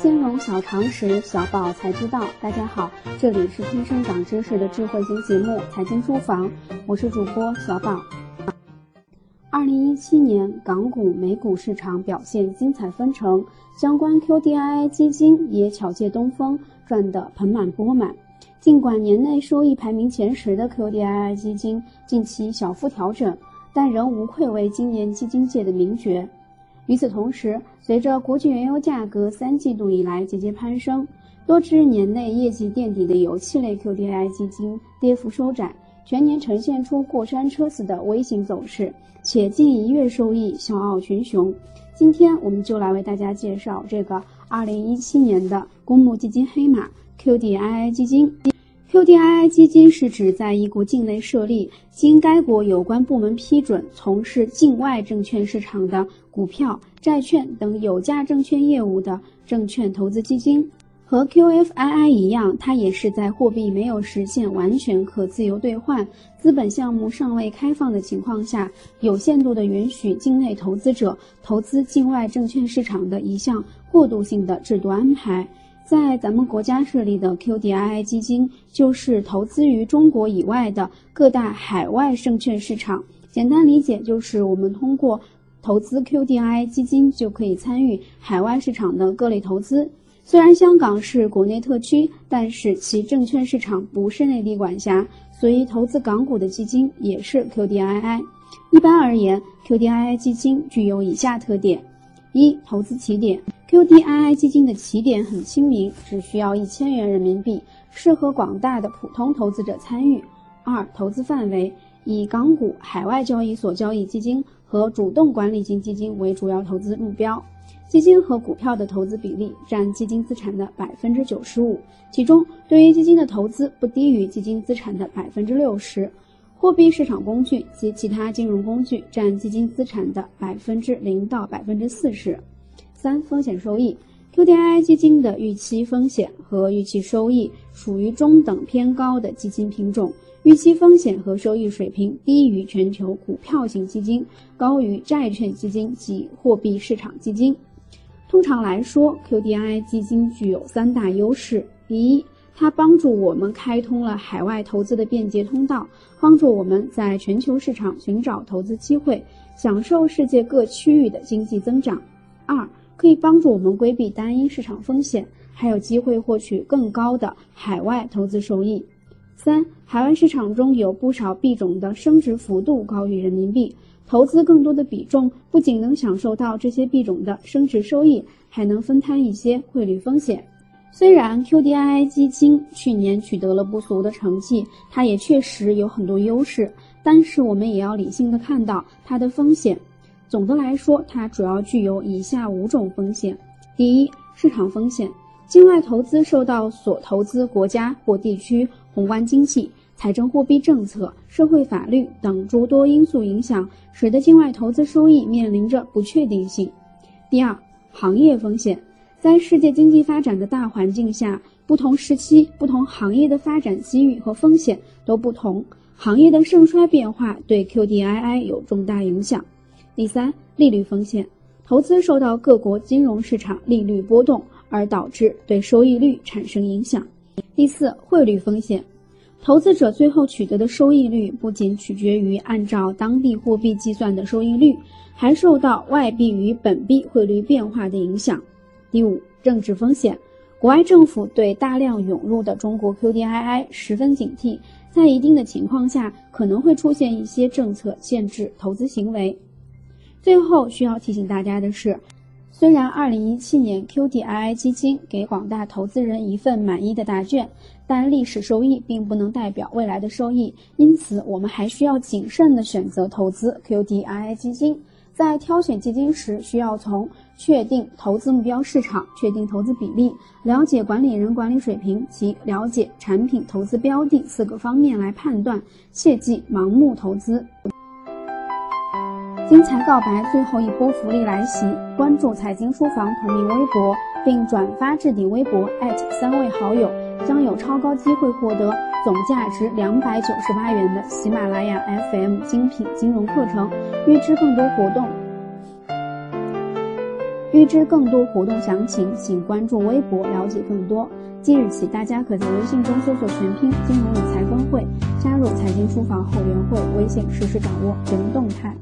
金融小常识，小宝才知道。大家好，这里是天生长知识的智慧型节目《财经书房》，我是主播小宝。二零一七年港股、美股市场表现精彩纷呈，相关 QDII 基金也巧借东风，赚得盆满钵满。尽管年内收益排名前十的 QDII 基金近期小幅调整，但仍无愧为今年基金界的名角。与此同时，随着国际原油价格三季度以来节节攀升，多支年内业绩垫底的油气类 QDII 基金跌幅收窄，全年呈现出过山车似的微型走势，且近一月收益笑傲群雄。今天我们就来为大家介绍这个2017年的公募基金黑马 QDII 基金。QDII 基金是指在一国境内设立，经该国有关部门批准，从事境外证券市场的股票、债券等有价证券业务的证券投资基金。和 QFII 一样，它也是在货币没有实现完全可自由兑换、资本项目尚未开放的情况下，有限度的允许境内投资者投资境外证券市场的一项过渡性的制度安排。在咱们国家设立的 QDII 基金，就是投资于中国以外的各大海外证券市场。简单理解就是，我们通过投资 QDII 基金，就可以参与海外市场的各类投资。虽然香港是国内特区，但是其证券市场不是内地管辖，所以投资港股的基金也是 QDII。一般而言，QDII 基金具有以下特点：一、投资起点。QDII 基金的起点很亲民，只需要一千元人民币，适合广大的普通投资者参与。二、投资范围以港股、海外交易所交易基金和主动管理型基金为主要投资目标。基金和股票的投资比例占基金资产的百分之九十五，其中对于基金的投资不低于基金资产的百分之六十。货币市场工具及其他金融工具占基金资产的百分之零到百分之四十。三、风险收益，QDII 基金的预期风险和预期收益属于中等偏高的基金品种，预期风险和收益水平低于全球股票型基金，高于债券基金及货币市场基金。通常来说，QDII 基金具有三大优势：第一，它帮助我们开通了海外投资的便捷通道，帮助我们在全球市场寻找投资机会，享受世界各区域的经济增长；二，可以帮助我们规避单一市场风险，还有机会获取更高的海外投资收益。三、海外市场中有不少币种的升值幅度高于人民币，投资更多的比重不仅能享受到这些币种的升值收益，还能分摊一些汇率风险。虽然 QDII 基金去年取得了不俗的成绩，它也确实有很多优势，但是我们也要理性的看到它的风险。总的来说，它主要具有以下五种风险：第一，市场风险，境外投资受到所投资国家或地区宏观经济、财政货币政策、社会法律等诸多因素影响，使得境外投资收益面临着不确定性。第二，行业风险，在世界经济发展的大环境下，不同时期、不同行业的发展机遇和风险都不同，行业的盛衰变化对 QDII 有重大影响。第三，利率风险，投资受到各国金融市场利率波动而导致对收益率产生影响。第四，汇率风险，投资者最后取得的收益率不仅取决于按照当地货币计算的收益率，还受到外币与本币汇率变化的影响。第五，政治风险，国外政府对大量涌入的中国 QDII 十分警惕，在一定的情况下可能会出现一些政策限制投资行为。最后需要提醒大家的是，虽然2017年 QDII 基金给广大投资人一份满意的答卷，但历史收益并不能代表未来的收益，因此我们还需要谨慎的选择投资 QDII 基金。在挑选基金时，需要从确定投资目标市场、确定投资比例、了解管理人管理水平及了解产品投资标的四个方面来判断，切忌盲目投资。精彩告白最后一波福利来袭！关注“财经书房”同名微博，并转发置顶微博三位好友，将有超高机会获得总价值两百九十八元的喜马拉雅 FM 精品金融课程。预知更多活动，预知更多活动详情，请关注微博了解更多。即日起，大家可在微信中搜索全拼“金融理财公会”，加入财经书房后援会，微信实时掌握人动态。